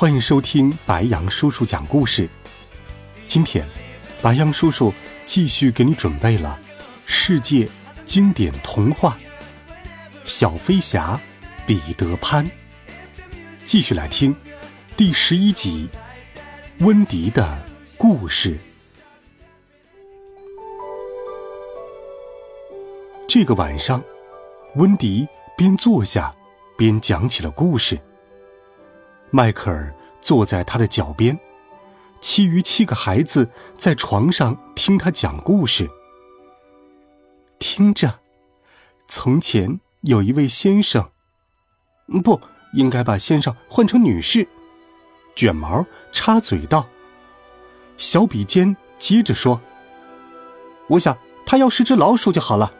欢迎收听白羊叔叔讲故事。今天，白羊叔叔继续给你准备了世界经典童话《小飞侠彼得潘》。继续来听第十一集《温迪的故事》。这个晚上，温迪边坐下边讲起了故事。迈克尔坐在他的脚边，其余七个孩子在床上听他讲故事。听着，从前有一位先生，不应该把先生换成女士。卷毛插嘴道：“小笔尖接着说，我想他要是只老鼠就好了。”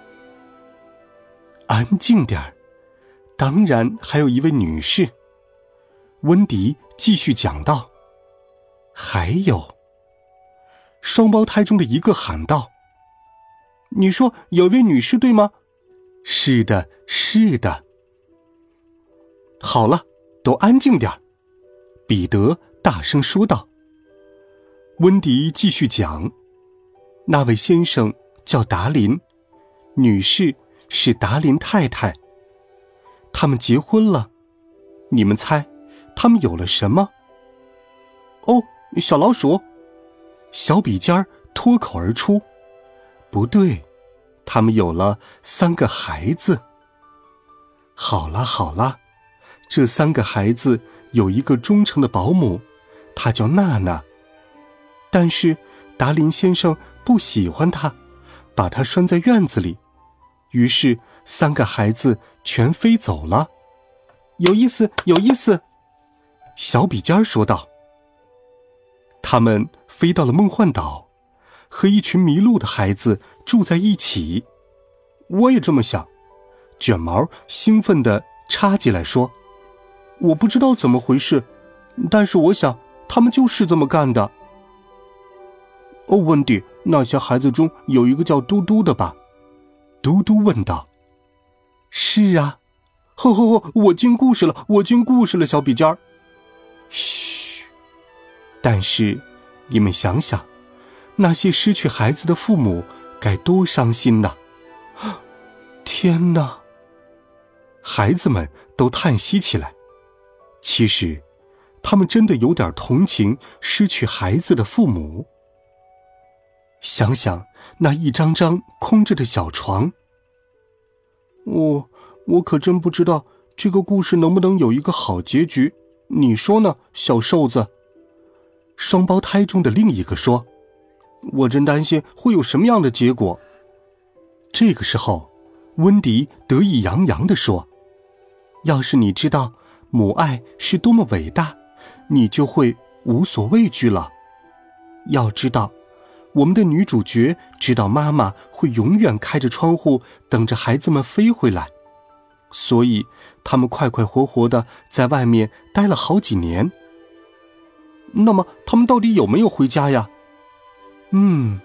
安静点儿，当然还有一位女士。温迪继续讲道：“还有，双胞胎中的一个喊道：‘你说有位女士对吗？’是的，是的。好了，都安静点彼得大声说道。温迪继续讲：“那位先生叫达林，女士是达林太太。他们结婚了，你们猜？”他们有了什么？哦，小老鼠，小笔尖儿脱口而出：“不对，他们有了三个孩子。”好了好了，这三个孩子有一个忠诚的保姆，她叫娜娜。但是达林先生不喜欢她，把她拴在院子里，于是三个孩子全飞走了。有意思，有意思。小笔尖儿说道：“他们飞到了梦幻岛，和一群迷路的孩子住在一起。”我也这么想。卷毛兴奋地插进来说：“我不知道怎么回事，但是我想他们就是这么干的。”哦，温迪，那些孩子中有一个叫嘟嘟的吧？嘟嘟问道。“是啊。”“呵呵呵，我进故事了，我进故事了。”小笔尖儿。嘘，但是，你们想想，那些失去孩子的父母该多伤心呐！天哪！孩子们都叹息起来。其实，他们真的有点同情失去孩子的父母。想想那一张张空着的小床，我我可真不知道这个故事能不能有一个好结局。你说呢，小瘦子？双胞胎中的另一个说：“我真担心会有什么样的结果。”这个时候，温迪得意洋洋地说：“要是你知道母爱是多么伟大，你就会无所畏惧了。要知道，我们的女主角知道妈妈会永远开着窗户等着孩子们飞回来。”所以，他们快快活活的在外面待了好几年。那么，他们到底有没有回家呀？嗯，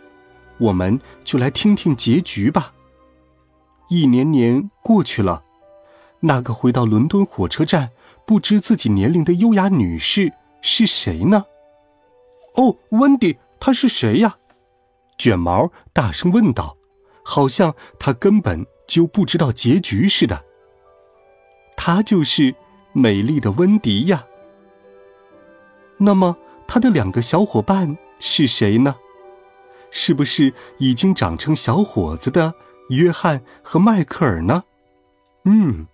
我们就来听听结局吧。一年年过去了，那个回到伦敦火车站不知自己年龄的优雅女士是谁呢？哦，温迪，她是谁呀？卷毛大声问道，好像他根本就不知道结局似的。她就是美丽的温迪呀。那么，她的两个小伙伴是谁呢？是不是已经长成小伙子的约翰和迈克尔呢？嗯，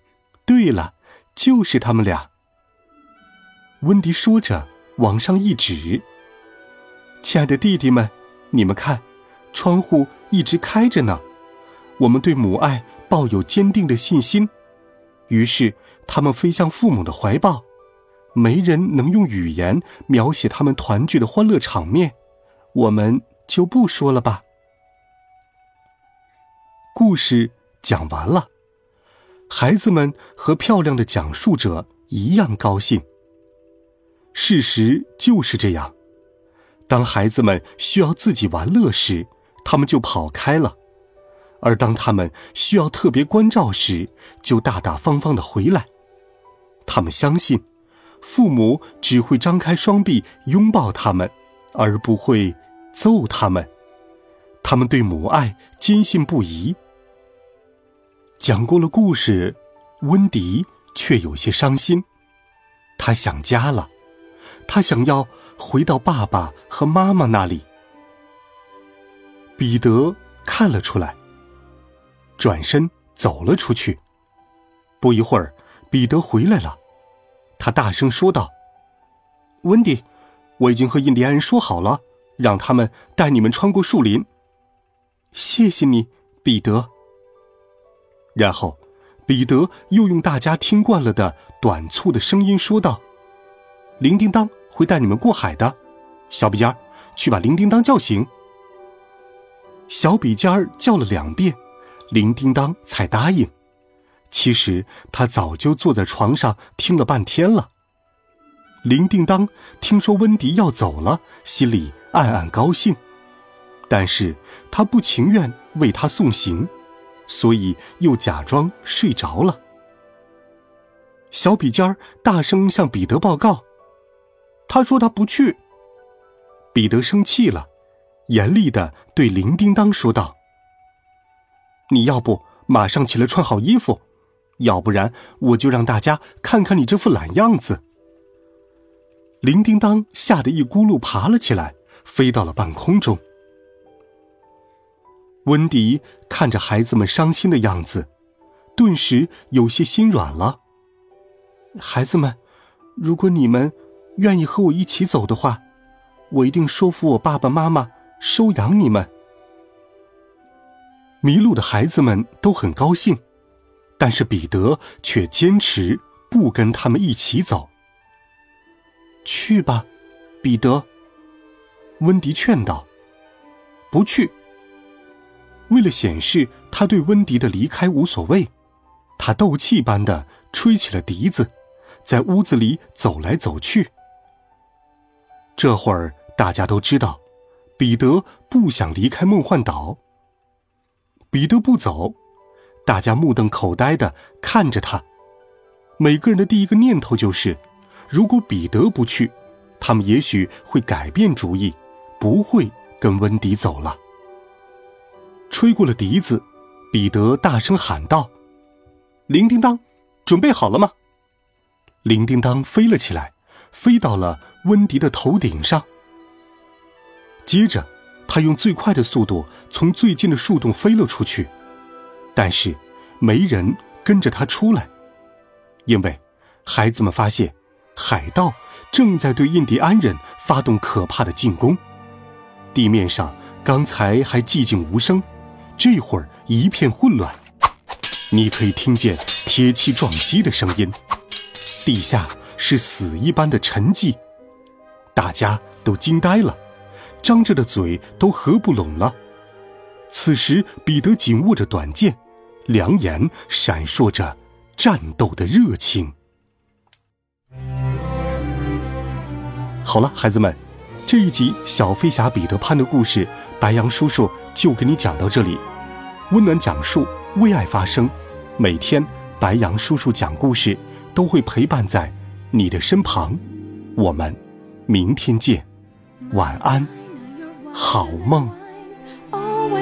对了，就是他们俩。温迪说着，往上一指：“亲爱的弟弟们，你们看，窗户一直开着呢。我们对母爱抱有坚定的信心。”于是，他们飞向父母的怀抱。没人能用语言描写他们团聚的欢乐场面，我们就不说了吧。故事讲完了，孩子们和漂亮的讲述者一样高兴。事实就是这样，当孩子们需要自己玩乐时，他们就跑开了；而当他们需要特别关照时，就大大方方的回来。他们相信。父母只会张开双臂拥抱他们，而不会揍他们。他们对母爱坚信不疑。讲过了故事，温迪却有些伤心。他想家了，他想要回到爸爸和妈妈那里。彼得看了出来，转身走了出去。不一会儿，彼得回来了。他大声说道：“温迪，我已经和印第安人说好了，让他们带你们穿过树林。谢谢你，彼得。”然后，彼得又用大家听惯了的短促的声音说道：“铃叮当会带你们过海的，小笔尖儿，去把铃叮当叫醒。”小笔尖儿叫了两遍，铃叮当才答应。其实他早就坐在床上听了半天了。铃叮当听说温迪要走了，心里暗暗高兴，但是他不情愿为他送行，所以又假装睡着了。小笔尖儿大声向彼得报告：“他说他不去。”彼得生气了，严厉的对铃叮当说道：“你要不马上起来穿好衣服？”要不然，我就让大家看看你这副懒样子。铃叮当吓得一咕噜爬了起来，飞到了半空中。温迪看着孩子们伤心的样子，顿时有些心软了。孩子们，如果你们愿意和我一起走的话，我一定说服我爸爸妈妈收养你们。迷路的孩子们都很高兴。但是彼得却坚持不跟他们一起走。去吧，彼得。温迪劝道：“不去。”为了显示他对温迪的离开无所谓，他斗气般的吹起了笛子，在屋子里走来走去。这会儿大家都知道，彼得不想离开梦幻岛。彼得不走。大家目瞪口呆的看着他，每个人的第一个念头就是：如果彼得不去，他们也许会改变主意，不会跟温迪走了。吹过了笛子，彼得大声喊道：“铃叮当，准备好了吗？”铃叮当飞了起来，飞到了温迪的头顶上。接着，他用最快的速度从最近的树洞飞了出去。但是，没人跟着他出来，因为孩子们发现海盗正在对印第安人发动可怕的进攻。地面上刚才还寂静无声，这会儿一片混乱。你可以听见铁器撞击的声音，地下是死一般的沉寂。大家都惊呆了，张着的嘴都合不拢了。此时，彼得紧握着短剑。两眼闪烁着战斗的热情。好了，孩子们，这一集小飞侠彼得潘的故事，白羊叔叔就给你讲到这里。温暖讲述，为爱发声，每天白羊叔叔讲故事都会陪伴在你的身旁。我们明天见，晚安，好梦。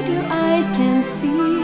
You're the